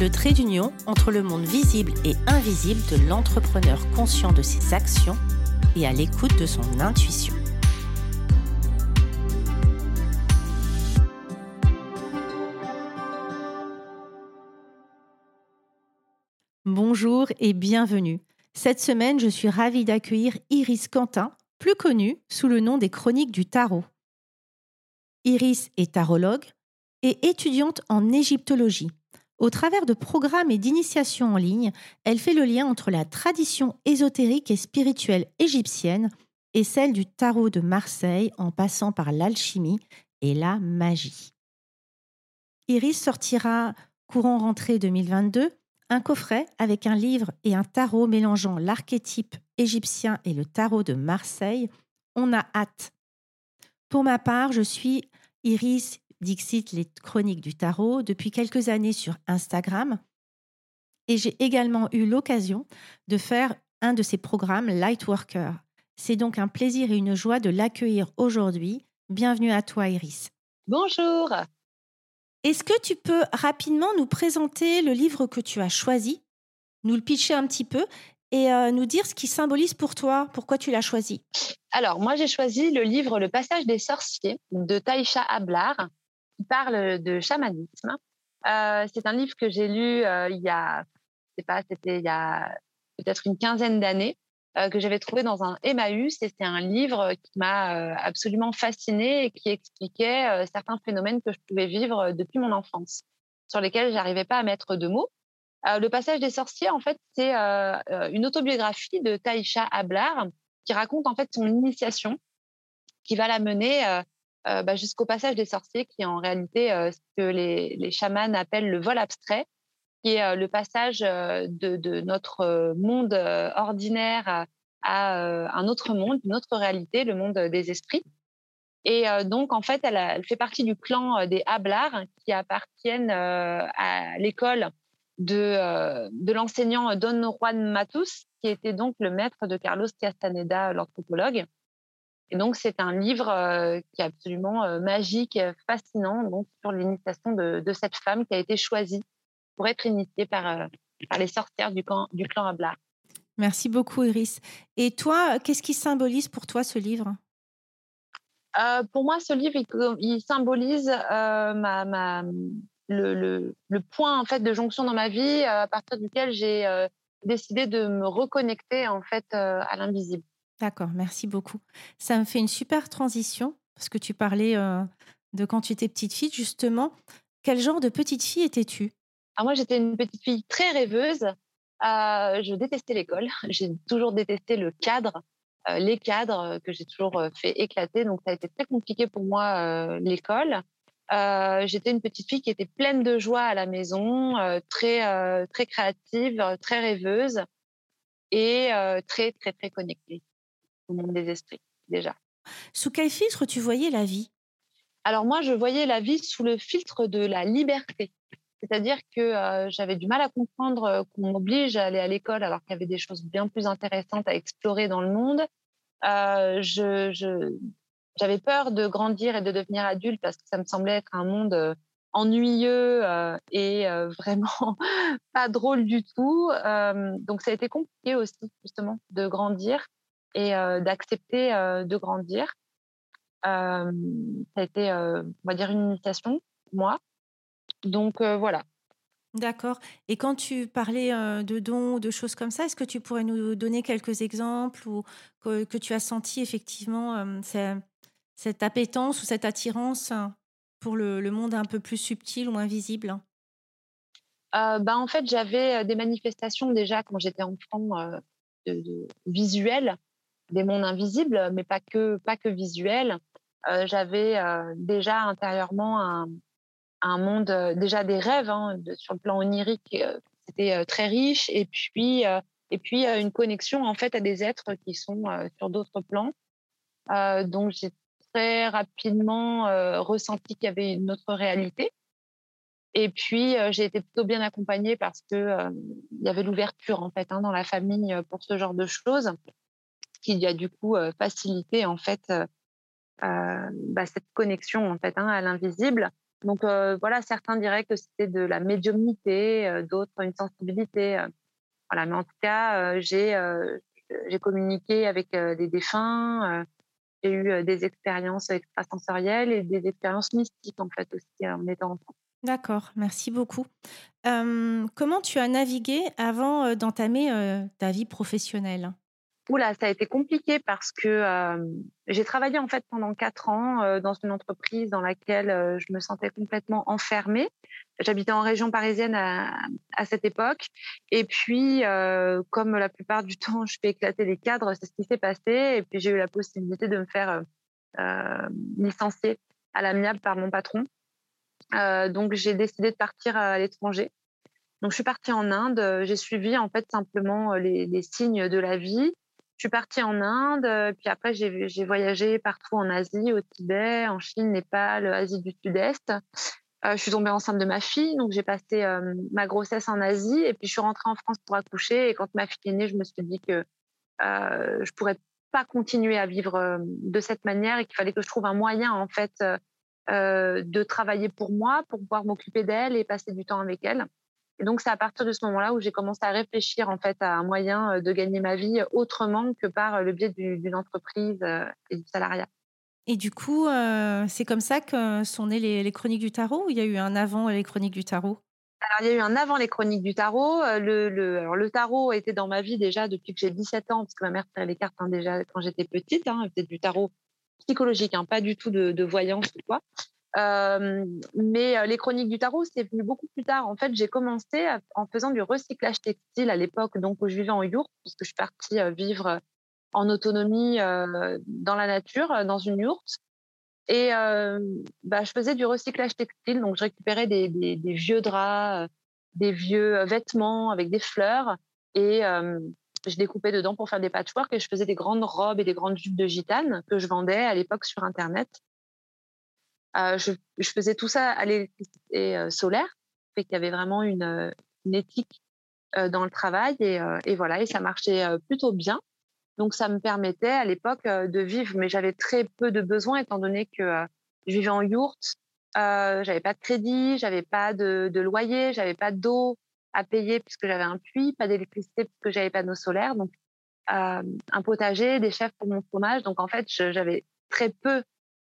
le trait d'union entre le monde visible et invisible de l'entrepreneur conscient de ses actions et à l'écoute de son intuition. Bonjour et bienvenue. Cette semaine, je suis ravie d'accueillir Iris Quentin, plus connue sous le nom des Chroniques du Tarot. Iris est tarologue et étudiante en égyptologie. Au travers de programmes et d'initiations en ligne, elle fait le lien entre la tradition ésotérique et spirituelle égyptienne et celle du tarot de Marseille en passant par l'alchimie et la magie. Iris sortira courant rentrée 2022 un coffret avec un livre et un tarot mélangeant l'archétype égyptien et le tarot de Marseille. On a hâte. Pour ma part, je suis Iris Dixit, les chroniques du tarot, depuis quelques années sur Instagram. Et j'ai également eu l'occasion de faire un de ces programmes Lightworker. C'est donc un plaisir et une joie de l'accueillir aujourd'hui. Bienvenue à toi, Iris. Bonjour. Est-ce que tu peux rapidement nous présenter le livre que tu as choisi, nous le pitcher un petit peu et euh, nous dire ce qui symbolise pour toi, pourquoi tu l'as choisi? Alors, moi, j'ai choisi le livre Le passage des sorciers de Taïcha Ablar parle de chamanisme. Euh, c'est un livre que j'ai lu euh, il y a, je sais pas, c'était il y a peut-être une quinzaine d'années, euh, que j'avais trouvé dans un Emmaüs, et c'est un livre qui m'a absolument fascinée et qui expliquait certains phénomènes que je pouvais vivre depuis mon enfance, sur lesquels j'arrivais pas à mettre de mots. le passage des sorciers, en fait, c'est une autobiographie de Taïcha Ablar qui raconte en fait son initiation, qui va la mener euh, bah, jusqu'au passage des sorciers, qui est en réalité euh, ce que les, les, chamans appellent le vol abstrait, qui est euh, le passage de, notre monde ordinaire à un autre monde, une autre réalité, le monde des esprits. Et donc, en fait, elle, fait partie du clan des Hablars qui appartiennent à l'école de, de l'enseignant Don Juan Matus, qui était donc le maître de Carlos Castaneda, l'anthropologue. Et donc, c'est un livre euh, qui est absolument euh, magique, fascinant, donc sur l'initiation de, cette femme qui a été choisie pour être initiée par, euh, par les sorcières du, camp, du clan Abla. Merci beaucoup, Iris. Et toi, qu'est-ce qui symbolise pour toi ce livre? Pour moi, ce livre, il, symbolise ma, ma, le, le, le, point en fait de jonction dans ma vie à partir duquel j'ai décidé de me reconnecter en fait à l'invisible. D'accord, merci beaucoup. Ça me fait une super transition parce que tu parlais euh, de quand tu étais petite fille, justement. Quel genre de petite fille étais-tu? Ah, Moi, j'étais une petite fille très rêveuse. Euh, je détestais l'école. J'ai toujours détesté le cadre, euh, les cadres que j'ai toujours fait éclater. Donc, ça a été très compliqué pour moi, l'école. j'étais une petite fille qui était pleine de joie à la maison, très, très créative, très rêveuse et très, très, très connectée au monde des esprits, déjà. Sous quel filtre tu voyais la vie? Alors moi, je voyais la vie sous le filtre de la liberté. C'est-à-dire que euh, j'avais du mal à comprendre euh, qu'on m'oblige à aller à l'école alors qu'il y avait des choses bien plus intéressantes à explorer dans le monde. Euh, je, j'avais peur de grandir et de devenir adulte parce que ça me semblait être un monde ennuyeux et vraiment pas drôle du tout. donc ça a été compliqué aussi justement de grandir et d'accepter de grandir. ça a été, on va dire, une initiation moi. Donc voilà. D'accord. Et quand tu parlais de dons, de choses comme ça, est-ce que tu pourrais nous donner quelques exemples ou que, tu as senti effectivement cette appétence ou cette attirance pour le, monde un peu plus subtil ou invisible? Bah, En fait, j'avais des manifestations déjà quand j'étais enfant de, visuelles des mondes invisibles, mais pas que, pas que visuels. Euh, j'avais euh, déjà intérieurement un, un monde, euh, déjà des rêves hein, sur le plan onirique, c'était très riche et puis et puis une connexion en fait à des êtres qui sont sur d'autres plans. donc j'ai très rapidement ressenti qu'il y avait une autre réalité. Et puis, j'ai été plutôt bien accompagnée parce que il y avait l'ouverture en fait hein, dans la famille pour ce genre de choses, qui a du coup facilité en fait bah, cette connexion en fait hein, à l'invisible. Donc voilà, certains diraient que c'était de la médiumnité, d'autres une sensibilité. voilà, mais en tout cas, j'ai j'ai communiqué avec des défunts. j'ai eu des expériences extrasensorielles et des expériences mystiques en fait aussi en étant enfant. D'accord, merci beaucoup. comment tu as navigué avant, d'entamer, ta vie professionnelle? Oula, ça a été compliqué parce que, j'ai travaillé en fait pendant quatre ans, dans une entreprise dans laquelle, je me sentais complètement enfermée. J'habitais en région parisienne à cette époque et puis, comme la plupart du temps je fais éclater les cadres, c'est ce qui s'est passé et puis j'ai eu la possibilité de me faire, licencier à l'amiable par mon patron. Euh, donc j'ai décidé de partir à l'étranger. Donc je suis partie en Inde. J'ai suivi en fait simplement euh, les, signes de la vie. Je suis partie en Inde, euh, puis après j'ai voyagé partout en Asie, au Tibet, en Chine, Népal, Asie du Sud-Est. je suis tombée enceinte de ma fille, donc j'ai passé ma grossesse en Asie et puis je suis rentrée en France pour accoucher. Et quand ma fille est née, je me suis dit que euh, je pourrais pas continuer à vivre de cette manière et qu'il fallait que je trouve un moyen en fait euh, de travailler pour moi, pour pouvoir m'occuper d'elle et passer du temps avec elle. Et donc, c'est à partir de ce moment-là où j'ai commencé à réfléchir en fait à un moyen euh, de gagner ma vie autrement que par euh, le biais d'une entreprise et du salariat. Et du coup, c'est comme ça que sont nées les, chroniques du tarot ou il y a eu un avant les chroniques du tarot? Alors, il y a eu un avant les chroniques du tarot. Le, le, alors, le tarot était dans ma vie déjà depuis que j'ai 17 ans, parce que ma mère tirait les cartes hein, déjà quand j'étais petite. Hein, faisait du tarot psychologique, hein, pas du tout de, voyance ou quoi. Mais les chroniques du tarot, c'est venu beaucoup plus tard. En fait, j'ai commencé en faisant du recyclage textile à l'époque, donc où je vivais en yourte, puisque je suis partie vivre en autonomie dans la nature, dans une yourte. Et bah, je faisais du recyclage textile, donc je récupérais des, des vieux draps, des vieux vêtements avec des fleurs, et je découpais dedans pour faire des patchwork et je faisais des grandes robes et des grandes jupes de gitane que je vendais à l'époque sur Internet. Euh, je, faisais tout ça à l'électricité euh, solaire, fait qu'il y avait vraiment une, euh, éthique dans le travail et, voilà, et ça marchait plutôt bien. Donc ça me permettait à l'époque de vivre, mais j'avais très peu de besoins étant donné que je vivais en yourte, j'avais pas de crédit, j'avais pas de, de loyer, j'avais pas d'eau, à payer puisque j'avais un puits, pas d'électricité puisque j'avais pas d'eau solaire, donc euh, un potager, des chefs pour mon fromage. Donc en fait, j'avais très peu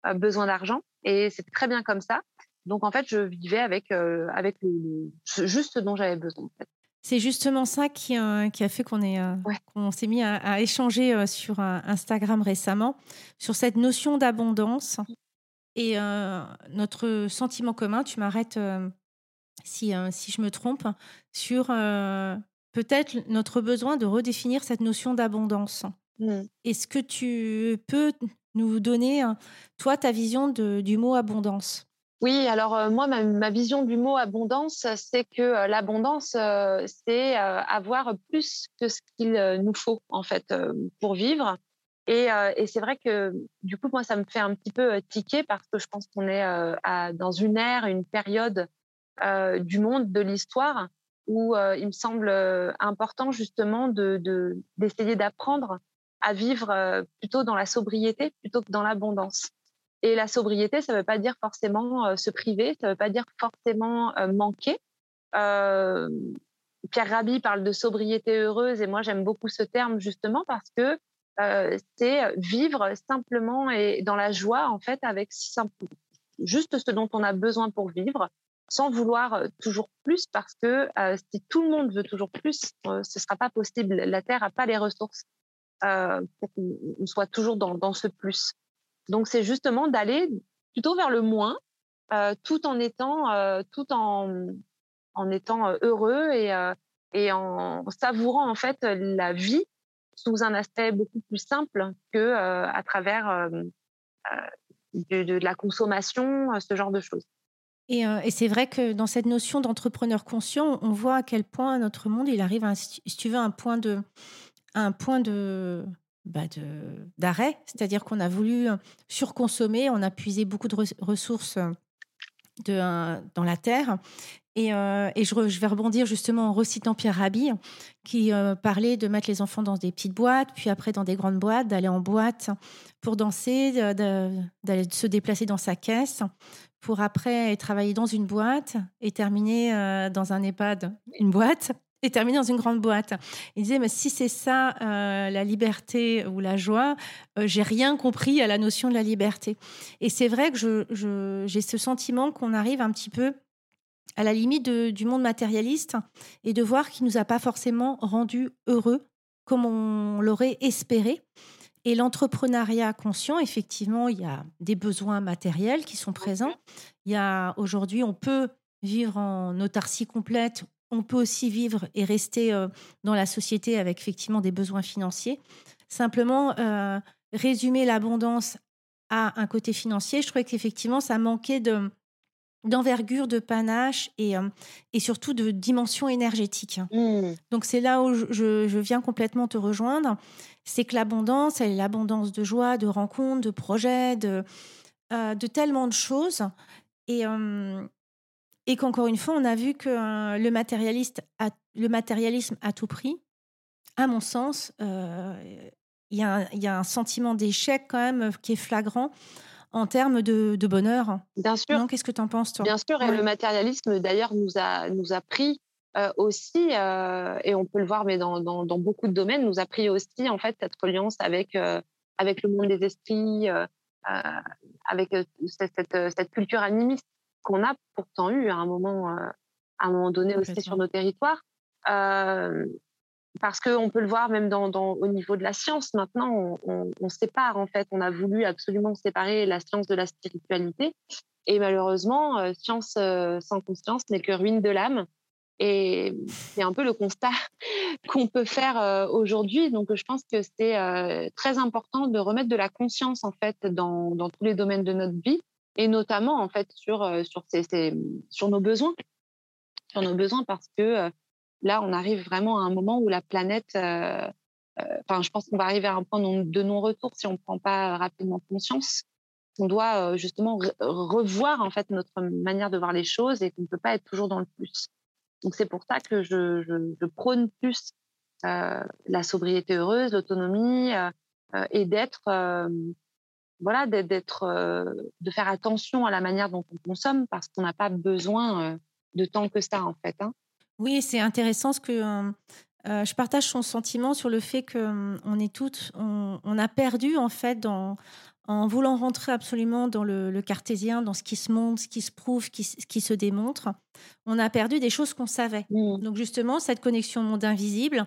euh, besoin d'argent et c'était très bien comme ça. Donc en fait, je vivais avec euh, avec juste ce dont j'avais besoin. C'est justement ça qui, qui a fait qu'on est qu'on s'est mis à, échanger sur Instagram récemment sur cette notion d'abondance et notre sentiment commun. Tu m'arrêtes si, euh, si je me trompe, sur euh, peut-être notre besoin de redéfinir cette notion d'abondance. Mmh. Est-ce que tu peux nous donner, hein, toi, ta vision de, du mot abondance oui, alors euh, moi, ma, vision du mot abondance, c'est que l'abondance, c'est avoir plus que ce qu'il nous faut, en fait, pour vivre. Et, c'est vrai que, du coup, moi, ça me fait un petit peu tiquer parce que je pense qu'on est dans une ère, une période euh, du monde, de l'histoire, où euh, il me semble euh, important justement de, d'essayer d'apprendre à vivre plutôt dans la sobriété plutôt que dans l'abondance. Et la sobriété, ça ne veut pas dire forcément se priver, ça ne veut pas dire forcément manquer. Pierre Rabhi parle de sobriété heureuse et moi j'aime beaucoup ce terme justement parce que c'est vivre simplement et dans la joie en fait avec juste ce dont on a besoin pour vivre sans vouloir euh, toujours plus, parce que euh, si tout le monde veut toujours plus, euh, ce ne sera pas possible. La Terre n'a pas les ressources pour qu'on soit toujours dans, ce plus. Donc, c'est justement d'aller plutôt vers le moins, tout en étant, tout en, étant heureux et, en savourant en fait la vie sous un aspect beaucoup plus simple que à travers de, la consommation, ce genre de choses. Et, c'est vrai que dans cette notion d'entrepreneur conscient, on voit à quel point notre monde, il arrive à, tu veux, un point de, un point de, bah d'arrêt, c'est-à-dire qu'on a voulu surconsommer, on a puisé beaucoup de ressources de, dans la terre. Et, et je, je, vais rebondir justement en recitant Pierre Rabhi, qui parlait de mettre les enfants dans des petites boîtes, puis après dans des grandes boîtes, d'aller en boîte pour danser, d'aller se déplacer dans sa caisse, pour après travailler dans une boîte et terminer dans un EHPAD, une boîte, et terminer dans une grande boîte. Il disait, mais si c'est ça, euh, la liberté ou la joie, euh, j'ai rien compris à la notion de la liberté. Et c'est vrai que j'ai je, ce sentiment qu'on arrive un petit peu à la limite du monde matérialiste et de voir qu'il nous a pas forcément rendu heureux comme on l'aurait espéré. Et l'entrepreneuriat conscient, effectivement, il y a des besoins matériels qui sont présents. Il y a aujourd'hui, on peut vivre en autarcie complète on peut aussi vivre et rester euh, dans la société avec effectivement des besoins financiers. Simplement, euh, résumer l'abondance à un côté financier, je trouvais qu'effectivement, ça manquait de, d'envergure, de panache et, euh, et surtout de dimension énergétique. Mmh. Donc c'est là où je, viens complètement te rejoindre. C'est que l'abondance, elle est l'abondance de joie, de rencontres, de projets, de, de tellement de choses. Et, et qu'encore une fois, on a vu que euh, le, matérialiste le matérialisme à tout prix, à mon sens, euh, il y, y, a un sentiment d'échec quand même euh, qui est flagrant en termes de, bonheur. Bien sûr. Qu'est-ce que tu en penses, toi? Bien sûr, et le matérialisme, d'ailleurs, nous a, nous a pris aussi, et on peut le voir, mais dans, dans, beaucoup de domaines, nous a pris aussi, en fait, cette reliance avec, avec le monde des esprits, avec cette, cette, cette, culture animiste qu'on a pourtant eu à un moment, euh, à un moment donné aussi sur nos territoires. Euh, parce qu'on peut le voir même dans, au niveau de la science. Maintenant, on, sépare en fait. On a voulu absolument séparer la science de la spiritualité. Et malheureusement, euh, science sans conscience n'est que ruine de l'âme. Et c'est un peu le constat qu'on peut faire aujourd'hui. Donc, je pense que c'est très important de remettre de la conscience en fait dans, dans tous les domaines de notre vie et notamment en fait sur euh, sur nos besoins, sur nos besoins parce que euh, là on arrive vraiment à un moment où la planète, euh, enfin je pense qu'on va arriver à un point de non-retour si on ne prend pas rapidement conscience. On doit justement revoir en fait notre manière de voir les choses et qu'on ne peut pas être toujours dans le plus. Donc c'est pour ça que je, prône plus la sobriété heureuse, l'autonomie et d'être voilà, d'être, euh, de faire attention à la manière dont on consomme parce qu'on n'a pas besoin euh, de tant que ça en fait. Hein. Oui, c'est intéressant ce que euh, je partage son sentiment sur le fait que on est toutes, on, a perdu en fait dans, en voulant rentrer absolument dans le, cartésien, dans ce qui se montre, ce qui se prouve, qui, ce qui se démontre, on a perdu des choses qu'on savait. Mmh. Donc justement, cette connexion au monde invisible,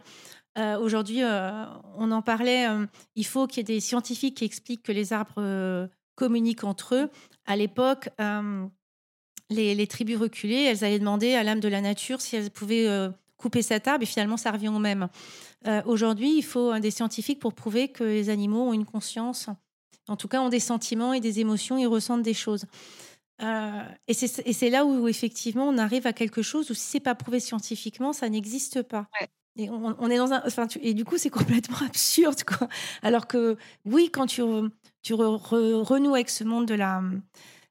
euh, aujourd'hui, euh, on en parlait, euh, il faut qu'il y ait des scientifiques qui expliquent que les arbres communiquent entre eux. À l'époque, les, tribus reculées, elles allaient demander à l'âme de la nature si elles pouvaient couper cet arbre et finalement ça revient au même. Aujourd'hui, il faut des scientifiques pour prouver que les animaux ont une conscience, en tout cas ont des sentiments et des émotions, ils ressentent des choses. et c'est là où, effectivement on arrive à quelque chose où si c'est pas prouvé scientifiquement, ça n'existe pas. Et on, est dans un, enfin, et du coup, c'est complètement absurde, quoi. Alors que oui, quand tu, tu renoues avec ce monde de la,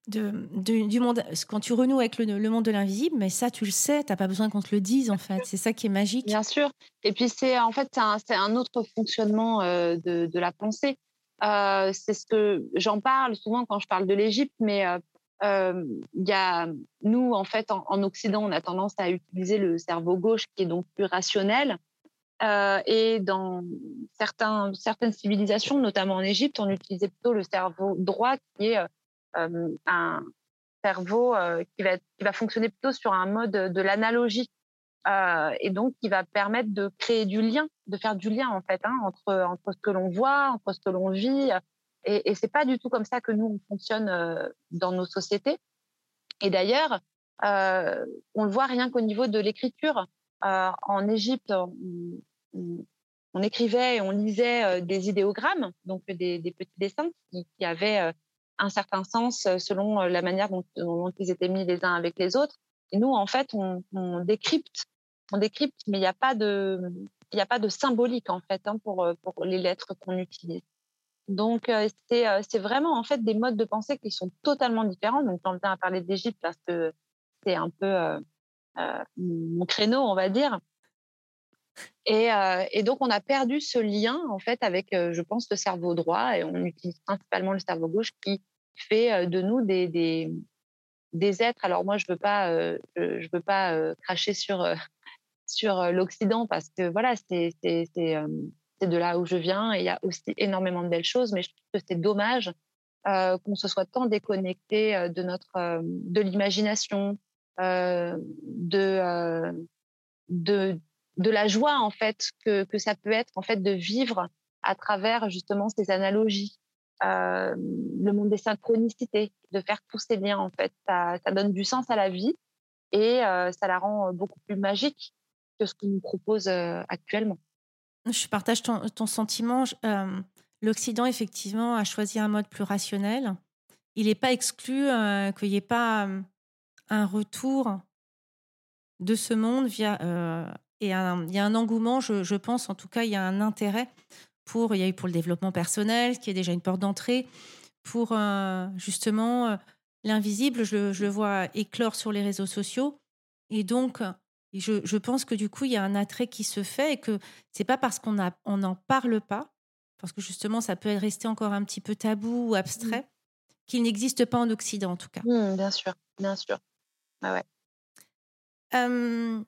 de, du monde, quand tu renoues avec le, monde de l'invisible, mais ça, tu le sais, tu n'as pas besoin qu'on te le dise, en fait. C'est ça qui est magique. Bien sûr. Et puis, c'est en fait, c'est un, autre fonctionnement euh, de, de, la pensée. Euh, c'est ce que j'en parle souvent quand je parle de l'Égypte, mais euh, il y a, nous, en fait, en, Occident, on a tendance à utiliser le cerveau gauche qui est donc plus rationnel. Euh, et dans certaines civilisations, notamment en Égypte, on utilisait plutôt le cerveau droit qui est euh, un cerveau euh, qui, va, qui va fonctionner plutôt sur un mode de l'analogie. et donc, qui va permettre de créer du lien, de faire du lien, en fait, hein, entre, entre ce que l'on voit, entre ce que l'on vit, et, et c'est pas du tout comme ça que nous on fonctionne euh, dans nos sociétés. Et d'ailleurs, euh, on le voit rien qu'au niveau de l'écriture. Euh, en Égypte, on, écrivait et on lisait des idéogrammes, donc des, petits dessins qui, avaient un certain sens selon la manière dont, ils étaient mis les uns avec les autres. Et nous, en fait, on, décrypte, on décrypte, mais il n'y a pas de, symbolique en fait hein, pour les lettres qu'on utilise. Donc, c'est vraiment en fait des modes de pensée qui sont totalement différents. Donc, on vient à parler d'Égypte parce que c'est un peu mon créneau, on va dire. Et, et, donc, on a perdu ce lien en fait avec, je pense, le cerveau droit et on utilise principalement le cerveau gauche qui fait de nous des, des, des êtres. Alors moi, je veux pas, je, veux pas cracher sur sur l'Occident parce que voilà, c'est c'est de là où je viens et il y a aussi énormément de belles choses, mais je trouve que c'est dommage euh, qu'on se soit tant déconnecté euh, de notre euh, de l'imagination, de, de de la joie en fait que, que ça peut être en fait de vivre à travers justement ces analogies, le monde des synchronicités, de faire tous ces liens en fait, ça, ça donne du sens à la vie et ça la rend beaucoup plus magique que ce qu'on nous propose actuellement. Je partage ton, sentiment. Euh, L'Occident, effectivement, a choisi un mode plus rationnel. Il n'est pas exclu euh, qu'il n'y ait pas euh, un retour de ce monde via. et il y a un engouement, je, pense, en tout cas, il y a un intérêt pour. Il y a eu pour le développement personnel, qui est déjà une porte d'entrée, pour justement l'invisible, je, je, le vois éclore sur les réseaux sociaux. Et donc, je, pense que du coup, il y a un attrait qui se fait et que c'est pas parce qu'on n'en parle pas, parce que justement, ça peut rester encore un petit peu tabou ou mmh. abstrait, qu'il n'existe pas en Occident, en tout cas. Mmh, bien sûr, bien sûr. Ah ouais.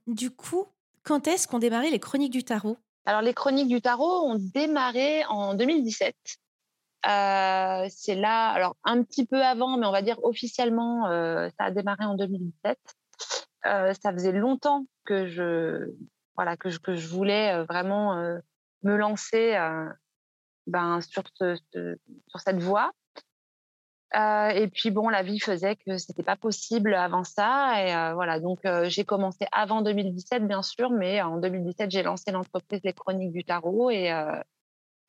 du coup, quand est-ce qu'ont démarré les chroniques du tarot? Alors, les chroniques du tarot ont démarré en 2017. Euh, c'est là, alors un petit peu avant, mais on va dire officiellement, euh, ça a démarré en 2017. Euh, ça faisait longtemps que je, voilà, que je, que je voulais euh, vraiment euh, me lancer ben, sur, sur cette voie. et puis bon, la vie faisait que c'était pas possible avant ça. Et voilà, donc j'ai commencé avant 2017, bien sûr, mais en 2017, j'ai lancé l'entreprise Les Chroniques du Tarot et,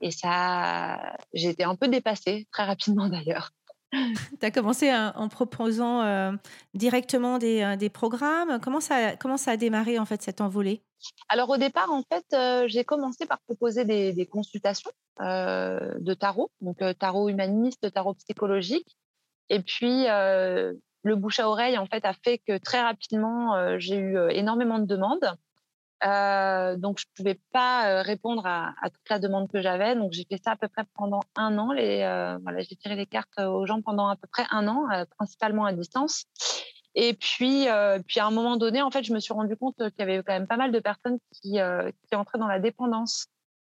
et ça, j'ai été un peu dépassée, très rapidement d'ailleurs. Tu as commencé en proposant euh, directement des, euh, des, programmes. Comment ça, comment ça a démarré en fait cette envolée? Alors au départ, en fait, euh, j'ai commencé par proposer des, des consultations de tarot, donc tarot humaniste, tarot psychologique. Et puis le bouche à oreille en fait a fait que très rapidement j'ai eu énormément de demandes. Euh, donc, je ne pouvais pas euh, répondre à, toute la demande que j'avais. Donc, j'ai fait ça à peu près pendant un an. Les, euh, voilà, j'ai tiré les cartes aux gens pendant à peu près un an, principalement à distance. Et puis, puis, à un moment donné, en fait, je me suis rendu compte qu'il y avait quand même pas mal de personnes qui, qui entraient dans la dépendance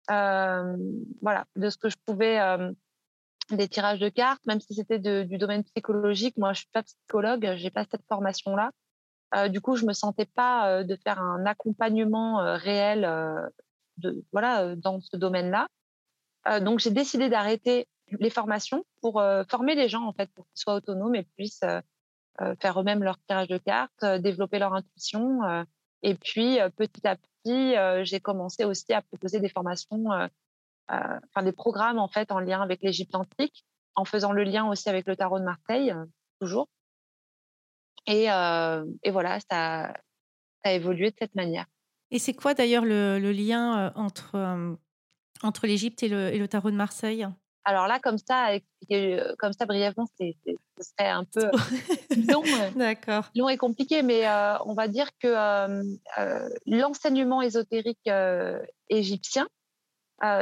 voilà, de ce que je pouvais, des tirages de cartes, même si c'était du domaine psychologique. Moi, je suis pas psychologue, je n'ai pas cette formation-là. Euh, du coup, je me sentais pas euh, de faire un accompagnement euh, réel de, voilà, dans ce domaine-là. donc, j'ai décidé d'arrêter les formations pour former les gens, en fait, pour qu'ils soient autonomes et puissent faire eux-mêmes leur tirage de cartes, développer leur intuition. et puis, petit à petit, j'ai commencé aussi à proposer des formations, enfin des programmes, en fait, en lien avec l'Égypte antique, en faisant le lien aussi avec le tarot de Marseille, toujours. Et, euh, et voilà, ça, ça, a évolué de cette manière. Et c'est quoi d'ailleurs le, le, lien euh, entre, euh, entre l'Égypte et le, et le, tarot de Marseille? Alors là, comme ça, comme ça brièvement, c'est, ce serait un peu long, D'accord. long et compliqué, mais on va dire que l'enseignement ésotérique égyptien,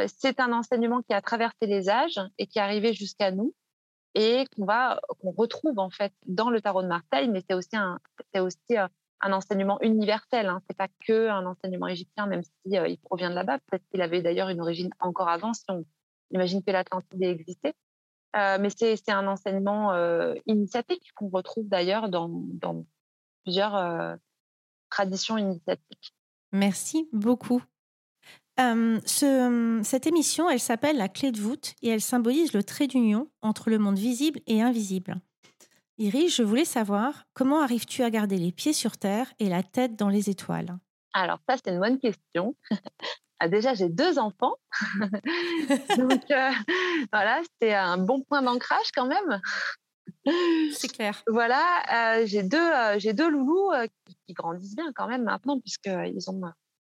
c'est un enseignement qui a traversé les âges et qui est arrivé jusqu'à nous et qu'on va qu'on retrouve en fait dans le tarot de Marseille, mais c'est aussi un c'est aussi euh, un enseignement universel. Hein. C'est pas que un enseignement égyptien, même si euh, il provient de là-bas. Peut-être qu'il avait d'ailleurs une origine encore avant, si on imagine que l'Atlantide existait. Euh, mais c'est un enseignement euh, initiatique qu'on retrouve d'ailleurs dans, dans plusieurs traditions initiatiques. Merci beaucoup ce, cette émission, elle s'appelle La clé de voûte et elle symbolise le trait d'union entre le monde visible et invisible. Iris, je voulais savoir comment arrives-tu à garder les pieds sur terre et la tête dans les étoiles? Alors ça, c'est une bonne question. Ah, déjà, j'ai deux enfants. Donc, voilà, c'était un bon point d'ancrage quand même. C'est clair. Voilà, j'ai deux, j'ai deux loulous qui, grandissent bien quand même maintenant, puisqu'ils ont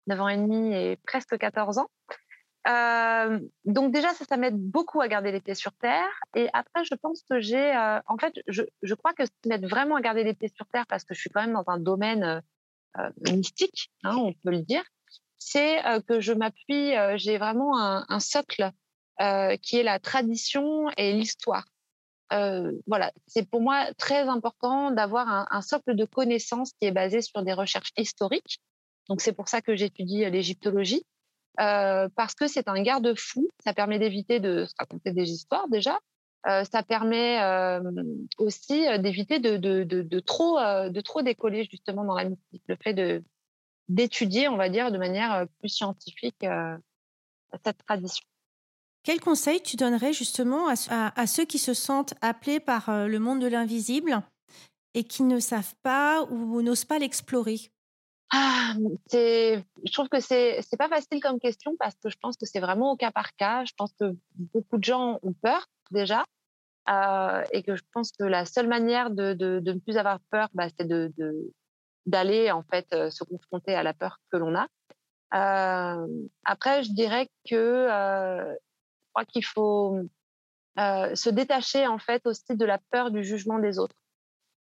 9 ans et demi et presque 14 ans. donc déjà, ça, m'aide beaucoup à garder les pieds sur terre. Et après, je pense que j'ai, en fait, je, je, crois que ça m'aide vraiment à garder les pieds sur terre parce que je suis quand même dans un domaine mystique, hein, on peut le dire. C'est que je m'appuie, j'ai vraiment un, socle qui est la tradition et l'histoire. voilà, c'est pour moi très important d'avoir un, socle de connaissances qui est basé sur des recherches historiques. Donc c'est pour ça que j'étudie l'égyptologie. Euh, parce que c'est un garde-fou. Ça permet d'éviter de se raconter des histoires déjà. Euh, ça permet euh, aussi d'éviter de, trop, de trop décoller justement dans la mystique. Le fait d'étudier, on va dire, de manière plus scientifique cette tradition. Quel conseil tu donnerais justement à ceux qui se sentent appelés par le monde de l'invisible et qui ne savent pas ou n'osent pas l'explorer? Ah, je trouve que c'est c'est pas facile comme question parce que je pense que c'est vraiment au cas par cas. Je pense que beaucoup de gens ont peur déjà euh, et que je pense que la seule manière de, de, ne plus avoir peur, bah, c'est de d'aller en fait euh, se confronter à la peur que l'on a. Euh, après, je dirais que je crois qu'il faut se détacher en fait aussi de la peur du jugement des autres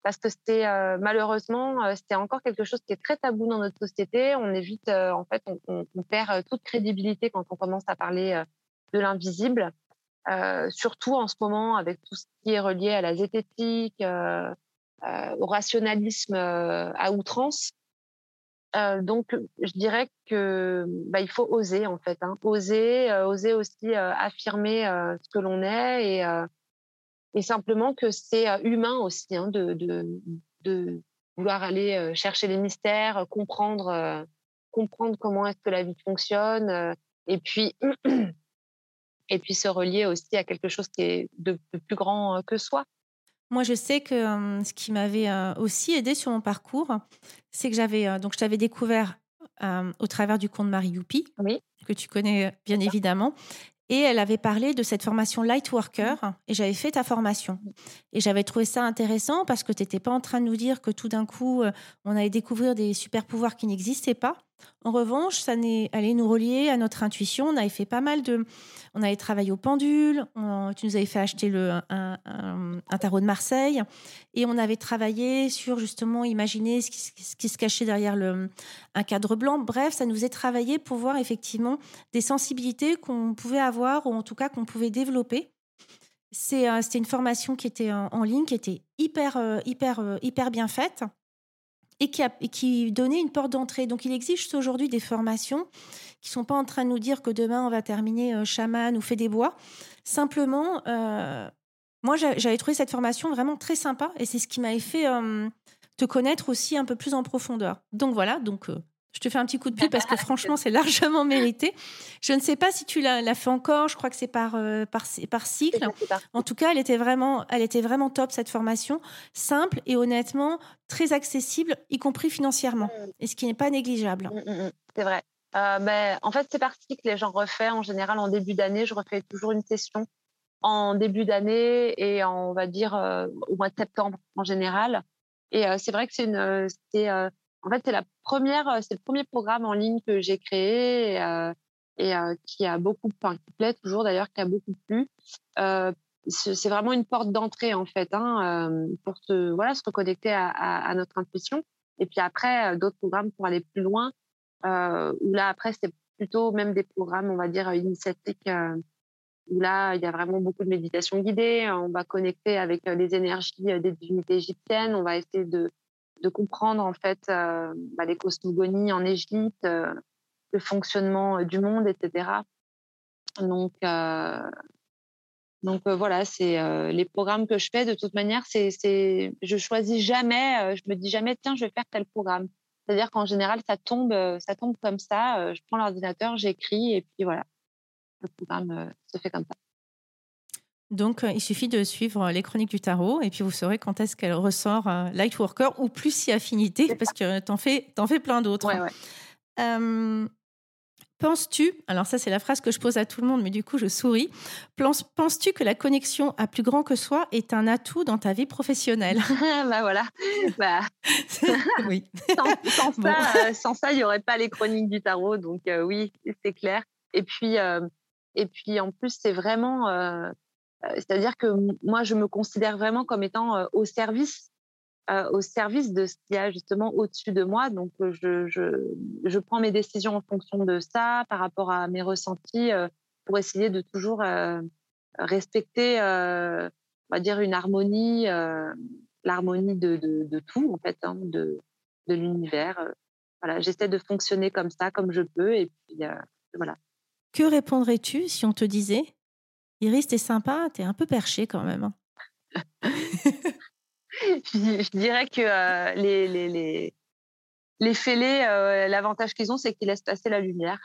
parce que c'était euh, malheureusement euh, c'était encore quelque chose qui est très tabou dans notre société. On évite euh, en fait on, on, perd toute crédibilité quand on commence à parler de l'invisible, surtout en ce moment avec tout ce qui est relié à la zététique, au rationalisme à outrance. donc je dirais que bah, il faut oser en fait, hein, oser, oser aussi affirmer ce que l'on est et et simplement que c'est humain aussi hein, de, de, de, vouloir aller chercher les mystères, comprendre, comprendre comment est-ce que la vie fonctionne, et puis et puis se relier aussi à quelque chose qui est de, plus grand que soi. Moi, je sais que ce qui m'avait aussi aidé sur mon parcours, c'est que j'avais donc je t'avais découvert au travers du conte Marie Youpi, oui. que tu connais bien évidemment, et elle avait parlé de cette formation Light Worker et j'avais fait ta formation. Et j'avais trouvé ça intéressant parce que tu n'étais pas en train de nous dire que tout d'un coup, euh, on allait découvrir des super pouvoirs qui n'existaient pas. En revanche, ça allait nous relier à notre intuition. On avait fait pas mal de. On avait travaillé au pendule. tu nous avais fait acheter un, tarot de Marseille. Et on avait travaillé sur justement imaginer ce qui, se cachait derrière un cadre blanc. Bref, ça nous est travaillé pour voir effectivement des sensibilités qu'on pouvait avoir ou en tout cas qu'on pouvait développer. Euh, c'était une formation qui était en, en, ligne, qui était hyper, euh, hyper, euh, hyper bien faite et qui, donnait une porte d'entrée. Donc il existe aujourd'hui des formations qui sont pas en train de nous dire que demain on va terminer euh, chaman ou fait des bois. Simplement, euh, moi j'avais trouvé cette formation vraiment très sympa et c'est ce qui m'avait fait euh, te connaître aussi un peu plus en profondeur. Donc voilà, donc je te fais un petit coup de pied parce que franchement, c'est largement mérité. Je ne sais pas si tu l'as fait encore. Je crois que c'est par, euh, par, par cycle. En tout cas, elle était, vraiment, elle était vraiment top, cette formation. Simple et honnêtement, très accessible, y compris financièrement. Mm. Et ce qui n'est pas négligeable. Mm, mm, c'est vrai. Euh, ben, en fait, c'est par cycle. Les gens refait en général en début d'année. Je refais toujours une session en début d'année et en, on va dire euh, au mois de septembre en général. Et c'est vrai que c'est une, en fait, c'est la première, euh, c'est le premier programme en ligne que j'ai créé et, euh, et euh, qui a beaucoup, enfin, qui plaît toujours d'ailleurs, qui a beaucoup plu. C'est vraiment une porte d'entrée en fait, hein, pour se, voilà, se reconnecter à, notre intuition. Et puis après, d'autres programmes pour aller plus loin. Euh, où là, après, c'est plutôt même des programmes, on va dire, initiatiques, où là, il y a vraiment beaucoup de méditation guidée. On va connecter avec les énergies des divinités égyptiennes. On va essayer de, de comprendre en fait euh, bah, les cosmogonies en Égypte, euh, le fonctionnement euh, du monde, etc. Donc, donc voilà, c'est les programmes que je fais. De toute manière, c'est, je choisis jamais, je me dis jamais tiens, je vais faire tel programme. C'est-à-dire qu'en général, ça tombe, ça tombe comme ça. je prends l'ordinateur, j'écris et puis voilà, le programme se fait comme ça. Donc, euh, il suffit de suivre les chroniques du tarot et puis vous saurez quand est-ce qu'elle ressort euh, Lightworker ou plus si affinité parce que t'en fais, en fais plein d'autres. Ouais, ouais. Euh, Penses-tu, alors ça c'est la phrase que je pose à tout le monde, mais du coup je souris, penses-tu que la connexion à plus grand que soi est un atout dans ta vie professionnelle? Bah voilà, bah, oui. Euh, sans, ça, il n'y aurait pas les chroniques du tarot, donc euh, oui, c'est clair. Et puis, euh, et puis en plus, c'est vraiment, c'est-à-dire que moi je me considère vraiment comme étant au service euh, au service de ce qu'il y a justement au-dessus de moi. Donc, euh, je, je, prends mes décisions en fonction de ça, par rapport à mes ressentis, euh, pour essayer de toujours respecter, on va dire, une harmonie, l'harmonie de, de, tout, en fait, hein, de, de l'univers. Voilà, j'essaie de fonctionner comme ça, comme je peux, et puis voilà. Que répondrais-tu si on te disait? Iris, t'es sympa, t'es un peu perché quand même. Hein. je, dirais que euh, les, les, les, les fêlés, euh, l'avantage qu'ils ont, c'est qu'ils laissent passer la lumière.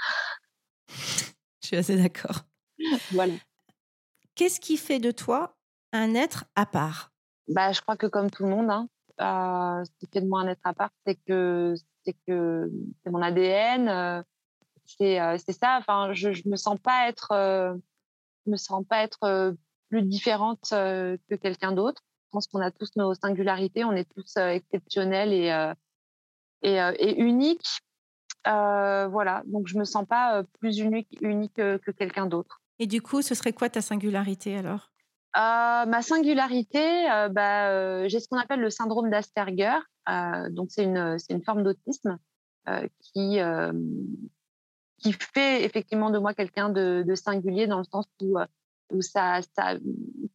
Je suis assez d'accord. Voilà. Qu'est-ce qui fait de toi un être à part? Bah, Je crois que comme tout le monde, hein, euh, ce qui fait de moi un être à part, c'est que c'est que c'est mon ADN. c'est ça. Enfin, je, je me sens pas être, je me sens pas être plus différente que quelqu'un d'autre pense qu'on a tous nos singularités, on est tous exceptionnels et, et, et, uniques. voilà, donc je me sens pas plus unique, unique que, quelqu'un d'autre. Et du coup, ce serait quoi ta singularité alors? Ma singularité, bah, j'ai ce qu'on appelle le syndrome d'Asperger. donc c'est une, une forme d'autisme qui, qui fait effectivement de moi quelqu'un de, singulier dans le sens où où ça, ça,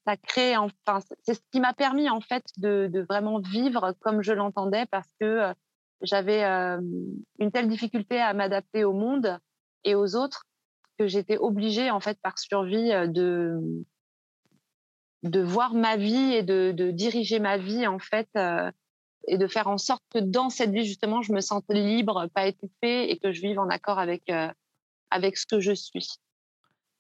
ça crée, enfin, c'est ce qui m'a permis en fait de, vraiment vivre comme je l'entendais parce que euh, j'avais euh, une telle difficulté à m'adapter au monde et aux autres que j'étais obligée en fait par survie euh, de de voir ma vie et de, de diriger ma vie en fait et de faire en sorte que dans cette vie justement je me sente libre, pas étouffée et que je vive en accord avec avec ce que je suis.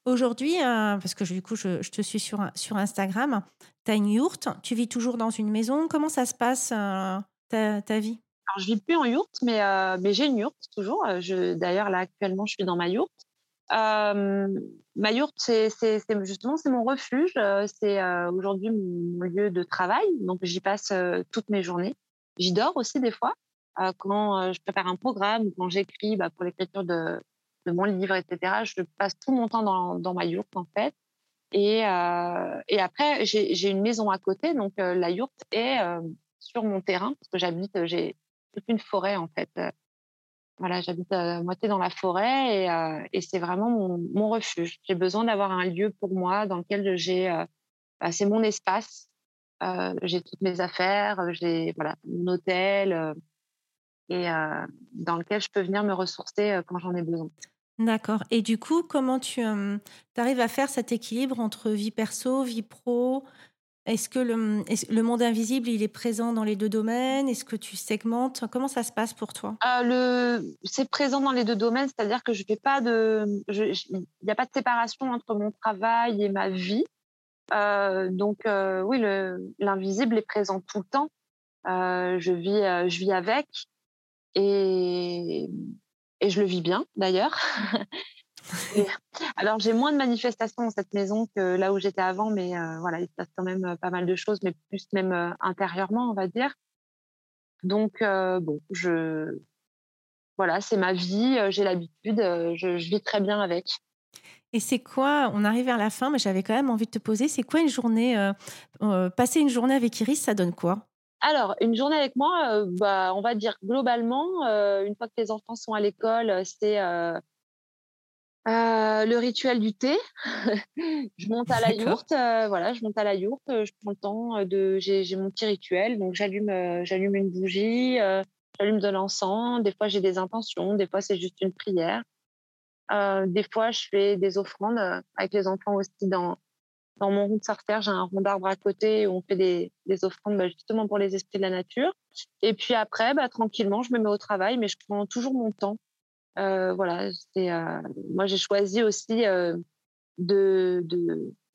Aujourd'hui, euh, parce que du coup, je, te suis sur, sur Instagram, tu as une yourte, tu vis toujours dans une maison. Comment ça se passe, euh, ta, ta, vie? Alors, je vis plus en yourte, mais, euh, mais j'ai une yourte toujours. D'ailleurs, là, actuellement, je suis dans ma yourte. ma yourte, c'est justement c'est mon refuge. C'est aujourd'hui mon lieu de travail. Donc, j'y passe toutes mes journées. J'y dors aussi des fois. quand je prépare un programme, quand j'écris bah, pour l'écriture de, de mon livre, etc. Je passe tout mon temps dans, ma yourte, en fait. Et, euh, et après, j'ai une maison à côté, donc euh, la yourte est euh, sur mon terrain, parce que j'habite, j'ai toute une forêt, en fait. Voilà, j'habite à moitié dans la forêt et, c'est vraiment mon, mon refuge. J'ai besoin d'avoir un lieu pour moi dans lequel j'ai, bah, c'est mon espace. j'ai toutes mes affaires, j'ai voilà mon hôtel et dans lequel je peux venir me ressourcer quand j'en ai besoin. D'accord. Et du coup, comment tu arrives à faire cet équilibre entre vie perso, vie pro? Est-ce que le, le, monde invisible, il est présent dans les deux domaines? Est-ce que tu segmentes? Comment ça se passe pour toi? Le, C'est présent dans les deux domaines, c'est-à-dire que je fais pas de, il n'y a pas de séparation entre mon travail et ma vie. donc oui, l'invisible est présent tout le temps. je vis, je vis avec et et je le vis bien d'ailleurs. alors j'ai moins de manifestations dans cette maison que là où j'étais avant, mais euh, voilà, il se passe quand même euh, pas mal de choses, mais plus même euh, intérieurement, on va dire. Donc bon, je voilà, c'est ma vie, j'ai l'habitude, je, vis très bien avec. Et c'est quoi On arrive vers la fin, mais j'avais quand même envie de te poser, c'est quoi une journée Passer une journée avec Iris, ça donne quoi? Alors, une journée avec moi, euh, bah, on va dire globalement, euh, une fois que les enfants sont à l'école, euh, c'est le rituel du thé. je monte à la yourte, voilà, je monte à la yourte, je prends le temps de, j'ai mon petit rituel, donc j'allume, j'allume une bougie, j'allume de l'encens. Des fois, j'ai des intentions, des fois, c'est juste une prière. des fois, je fais des offrandes avec les enfants aussi dans dans mon rond de sorcière, j'ai un rond d'arbre à côté où on fait des, des offrandes bah, justement pour les esprits de la nature. Et puis après, bah, tranquillement, je me mets au travail, mais je prends toujours mon temps. Euh, voilà, c'est euh, moi j'ai choisi aussi euh, de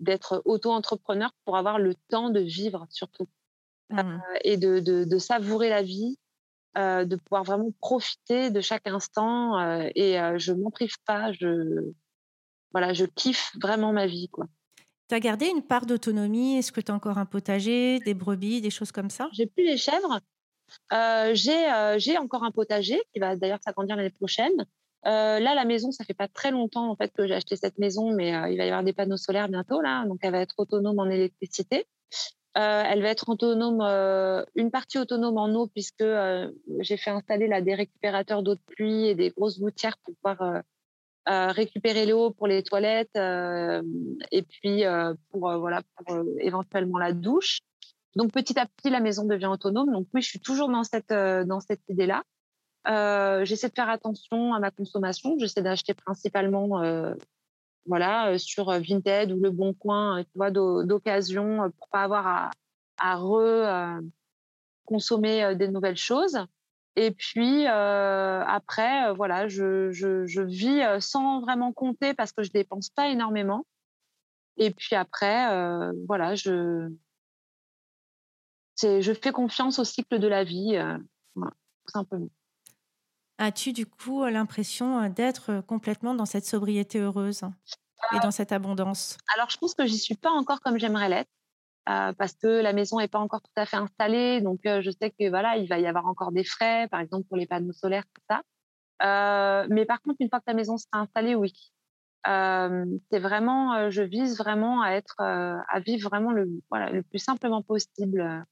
d'être auto-entrepreneur pour avoir le temps de vivre surtout mmh. et de, de, de, savourer la vie de pouvoir vraiment profiter de chaque instant et je m'en prive pas. Je, voilà, je kiffe vraiment ma vie. quoi. Tu as gardé une part d'autonomie? Est-ce que tu as encore un potager, des brebis, des choses comme ça? J'ai plus les chèvres. j'ai encore un potager qui va d'ailleurs s'agrandir l'année prochaine. là, la maison, ça fait pas très longtemps en fait que j'ai acheté cette maison, mais il va y avoir des panneaux solaires bientôt là, donc elle va être autonome en électricité. Euh, elle va être autonome, euh, une partie autonome en eau puisque euh, j'ai fait installer là des récupérateurs d'eau de pluie et des grosses gouttières pour pouvoir récupérer l'eau pour les toilettes et puis pour voilà pour éventuellement la douche. Donc petit à petit la maison devient autonome. Donc oui, je suis toujours dans cette dans cette idée là. J'essaie de faire attention à ma consommation. J'essaie d'acheter principalement voilà, sur Vinted ou Le Bon Coin, tu d'occasion pour pas avoir à, à re consommer des nouvelles choses. Et puis après, voilà, je, je, je, vis sans vraiment compter parce que je dépense pas énormément. Et puis après, voilà, je, je fais confiance au cycle de la vie, voilà, tout simplement. As-tu du coup l'impression d'être complètement dans cette sobriété heureuse et dans cette abondance? Alors, je pense que j'y suis pas encore comme j'aimerais l'être. Parce que la maison n'est pas encore tout à fait installée, donc je sais que voilà, il va y avoir encore des frais, par exemple pour les panneaux solaires, tout ça. mais par contre, une fois que la maison sera installée, oui, c'est vraiment, je vise vraiment à être, à vivre vraiment le, voilà, le plus simplement possible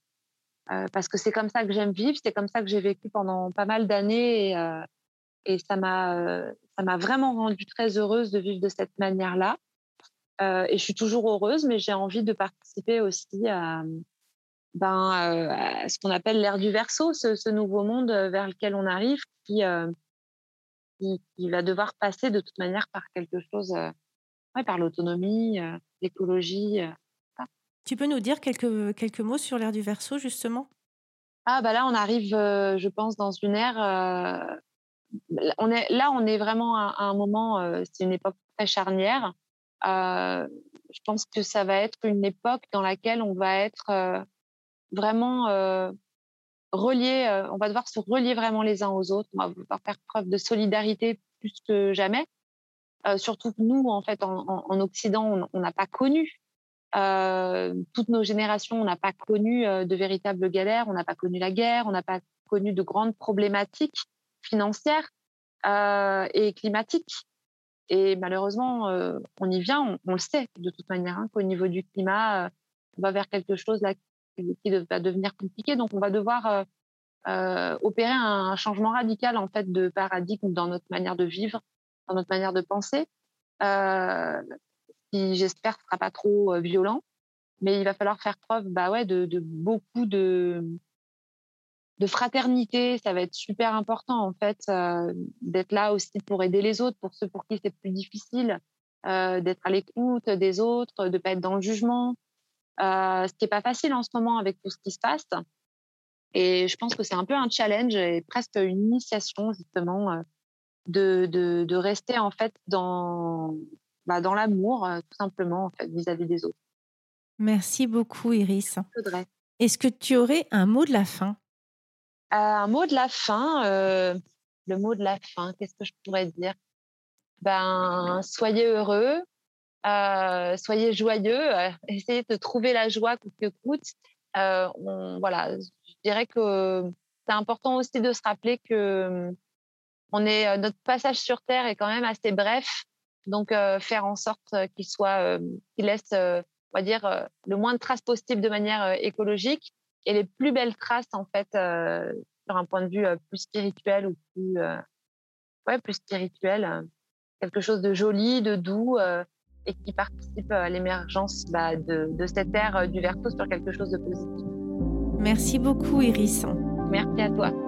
euh, parce que c'est comme ça que j'aime vivre, c'est comme ça que j'ai vécu pendant pas mal d'années et, euh, ça m'a euh, ça m'a vraiment rendue très heureuse de vivre de cette manière-là. Et je suis toujours heureuse, mais j'ai envie de participer aussi à, ben, à ce qu'on appelle l'ère du verso, ce, ce, nouveau monde vers lequel on arrive, qui, qui, qui, va devoir passer de toute manière par quelque chose, ouais, par l'autonomie, l'écologie, tu peux nous dire quelques, quelques mots sur l'ère du verso, justement? Ah, bah là, on arrive, euh, je pense, dans une ère. Euh, on est, là, on est vraiment à, un moment, euh, c'est une époque très charnière. Je pense que ça va être une époque dans laquelle on va être vraiment reliés, on va devoir se relier vraiment les uns aux autres, on va devoir faire preuve de solidarité plus que jamais. surtout que nous, en fait, en, en Occident, on n'a pas connu euh, toutes nos générations, on n'a pas connu euh, de véritables galères, on n'a pas connu la guerre, on n'a pas connu de grandes problématiques financières euh, et climatiques. Et malheureusement, on y vient, on, le sait de toute manière, hein, qu'au niveau du climat, on va vers quelque chose là qui, va devenir compliqué. Donc, on va devoir opérer un, changement radical en fait de paradigme dans notre manière de vivre, dans notre manière de penser. Euh, qui j'espère sera pas trop violent. Mais il va falloir faire preuve bah ouais, de beaucoup de, de fraternité. Ça va être super important en fait d'être là aussi pour aider les autres, pour ceux pour qui c'est plus difficile, euh, d'être à l'écoute des autres, de pas être dans le jugement. Euh, ce qui est pas facile en ce moment avec tout ce qui se passe. Et je pense que c'est un peu un challenge et presque une initiation justement de, de, de rester en fait dans, bah, dans l'amour, euh, tout simplement, en fait, vis-à-vis des autres. Merci beaucoup, Iris. Est-ce que tu aurais un mot de la fin? euh, Un mot de la fin, euh, le mot de la fin, qu'est-ce que je pourrais dire? Ben, soyez heureux, soyez joyeux, essayez de trouver la joie coûte que coûte. voilà, je dirais que c'est important aussi de se rappeler que on est, notre passage sur Terre est quand même assez bref. Donc, euh, faire en sorte euh, qu'il soit, euh, qu'il laisse, on le moins de traces possible de manière écologique et les plus belles traces, en fait, sur un point de vue plus spirituel ou plus, ouais, plus spirituel, quelque chose de joli, de doux et qui participe à l'émergence bah, de, de, cette ère du verso sur quelque chose de positif. Merci beaucoup, Iris. Merci à toi.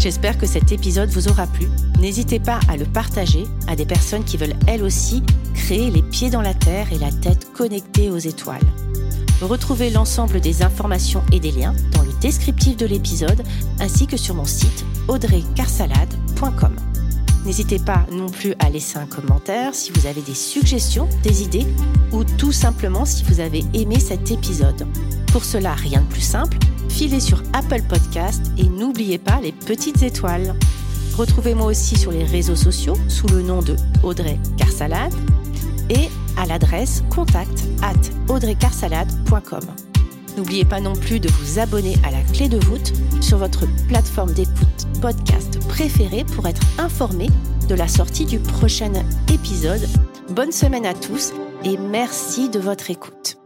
J'espère que cet épisode vous aura plu. N'hésitez pas à le partager à des personnes qui veulent elles aussi créer les pieds dans la terre et la tête connectée aux étoiles. Retrouvez l'ensemble des informations et des liens dans le descriptif de l'épisode ainsi que sur mon site audreycarsalade.com. N'hésitez pas non plus à laisser un commentaire si vous avez des suggestions, des idées ou tout simplement si vous avez aimé cet épisode. Pour cela, rien de plus simple, filez sur Apple Podcast et n'oubliez pas les petites étoiles. Retrouvez-moi aussi sur les réseaux sociaux sous le nom de Audrey Carsalade et à l'adresse contact at audreycarsalade.com. N'oubliez pas non plus de vous abonner à la clé de voûte sur votre plateforme d'écoute podcast préférée pour être informé de la sortie du prochain épisode. Bonne semaine à tous et merci de votre écoute.